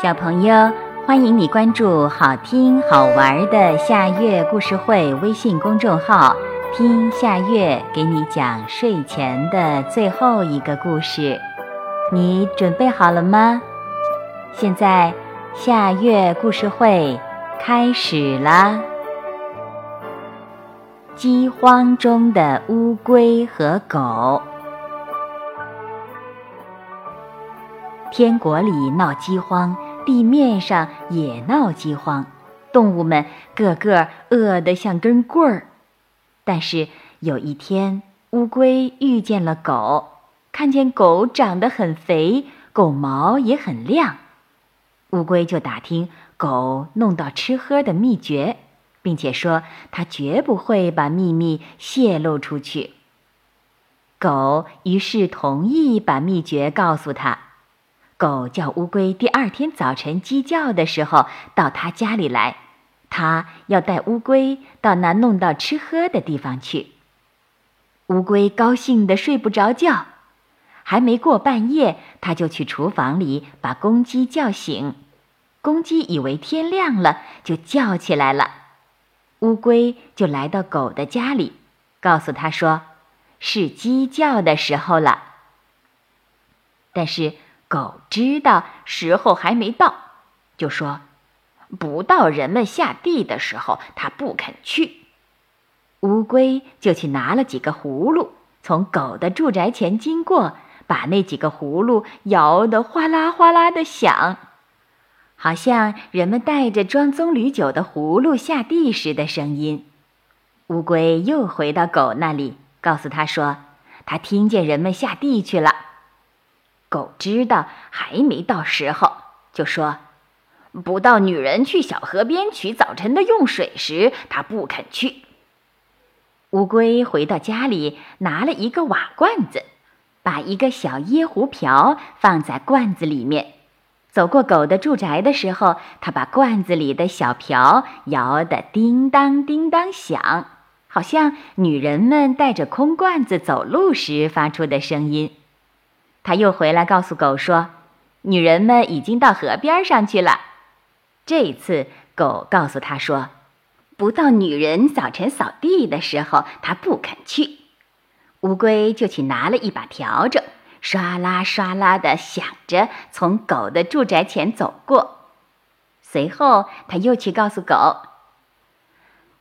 小朋友，欢迎你关注好听好玩的夏月故事会微信公众号，听夏月给你讲睡前的最后一个故事。你准备好了吗？现在夏月故事会开始啦！饥荒中的乌龟和狗。天国里闹饥荒。地面上也闹饥荒，动物们个个饿得像根棍儿。但是有一天，乌龟遇见了狗，看见狗长得很肥，狗毛也很亮，乌龟就打听狗弄到吃喝的秘诀，并且说它绝不会把秘密泄露出去。狗于是同意把秘诀告诉他。狗叫乌龟第二天早晨鸡叫的时候到他家里来，他要带乌龟到那弄到吃喝的地方去。乌龟高兴的睡不着觉，还没过半夜，他就去厨房里把公鸡叫醒。公鸡以为天亮了，就叫起来了。乌龟就来到狗的家里，告诉他说：“是鸡叫的时候了。”但是。狗知道时候还没到，就说：“不到人们下地的时候，它不肯去。”乌龟就去拿了几个葫芦，从狗的住宅前经过，把那几个葫芦摇得哗啦哗啦的响，好像人们带着装棕榈酒的葫芦下地时的声音。乌龟又回到狗那里，告诉他说：“他听见人们下地去了。”狗知道还没到时候，就说：“不到女人去小河边取早晨的用水时，它不肯去。”乌龟回到家里，拿了一个瓦罐子，把一个小椰壶瓢放在罐子里面。走过狗的住宅的时候，它把罐子里的小瓢摇得叮当叮当响，好像女人们带着空罐子走路时发出的声音。他又回来告诉狗说：“女人们已经到河边上去了。”这次狗告诉他说：“不到女人早晨扫地的时候，他不肯去。”乌龟就去拿了一把笤帚，刷啦刷啦的响着，从狗的住宅前走过。随后他又去告诉狗，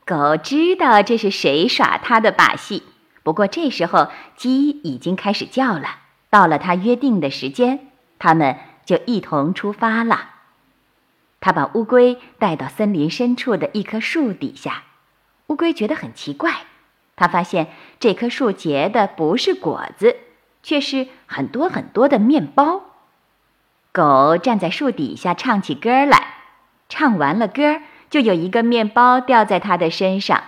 狗知道这是谁耍他的把戏。不过这时候鸡已经开始叫了。到了他约定的时间，他们就一同出发了。他把乌龟带到森林深处的一棵树底下。乌龟觉得很奇怪，他发现这棵树结的不是果子，却是很多很多的面包。狗站在树底下唱起歌来，唱完了歌，就有一个面包掉在它的身上。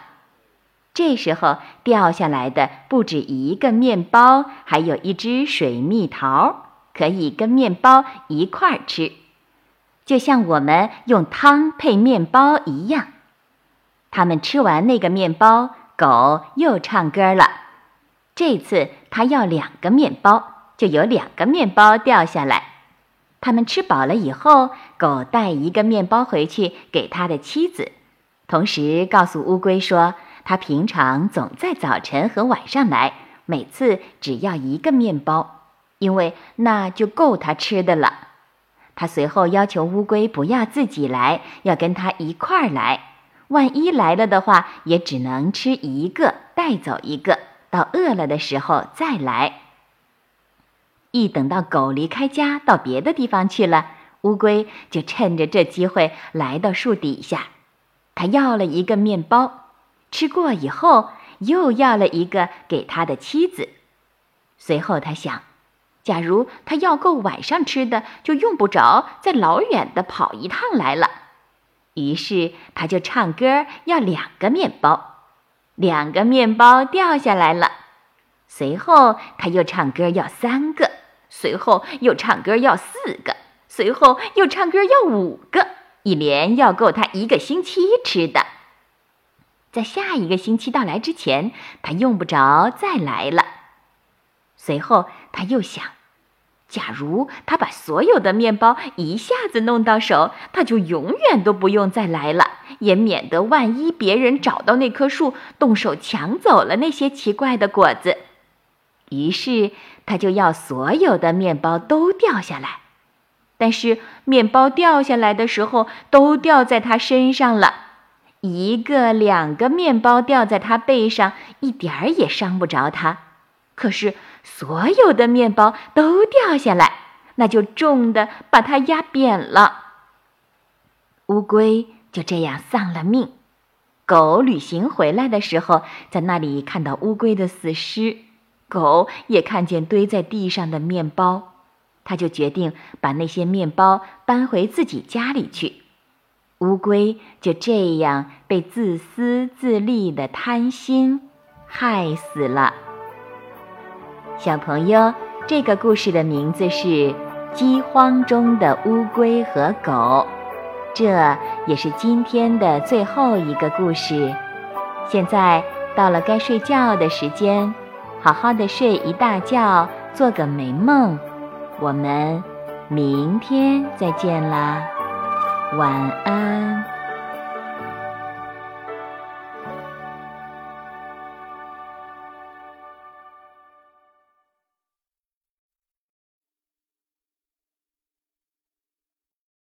这时候掉下来的不止一个面包，还有一只水蜜桃，可以跟面包一块儿吃，就像我们用汤配面包一样。他们吃完那个面包，狗又唱歌了。这次他要两个面包，就有两个面包掉下来。他们吃饱了以后，狗带一个面包回去给他的妻子，同时告诉乌龟说。他平常总在早晨和晚上来，每次只要一个面包，因为那就够他吃的了。他随后要求乌龟不要自己来，要跟他一块儿来。万一来了的话，也只能吃一个，带走一个，到饿了的时候再来。一等到狗离开家到别的地方去了，乌龟就趁着这机会来到树底下，他要了一个面包。吃过以后，又要了一个给他的妻子。随后他想，假如他要够晚上吃的，就用不着再老远的跑一趟来了。于是他就唱歌要两个面包，两个面包掉下来了。随后他又唱歌要三个，随后又唱歌要四个，随后又唱歌要五个，一连要够他一个星期吃的。在下一个星期到来之前，他用不着再来了。随后他又想，假如他把所有的面包一下子弄到手，他就永远都不用再来了，也免得万一别人找到那棵树，动手抢走了那些奇怪的果子。于是他就要所有的面包都掉下来。但是面包掉下来的时候，都掉在他身上了。一个、两个面包掉在他背上，一点儿也伤不着他。可是所有的面包都掉下来，那就重的把他压扁了。乌龟就这样丧了命。狗旅行回来的时候，在那里看到乌龟的死尸，狗也看见堆在地上的面包。他就决定把那些面包搬回自己家里去。乌龟就这样被自私自利的贪心害死了。小朋友，这个故事的名字是《饥荒中的乌龟和狗》，这也是今天的最后一个故事。现在到了该睡觉的时间，好好的睡一大觉，做个美梦。我们明天再见啦，晚安。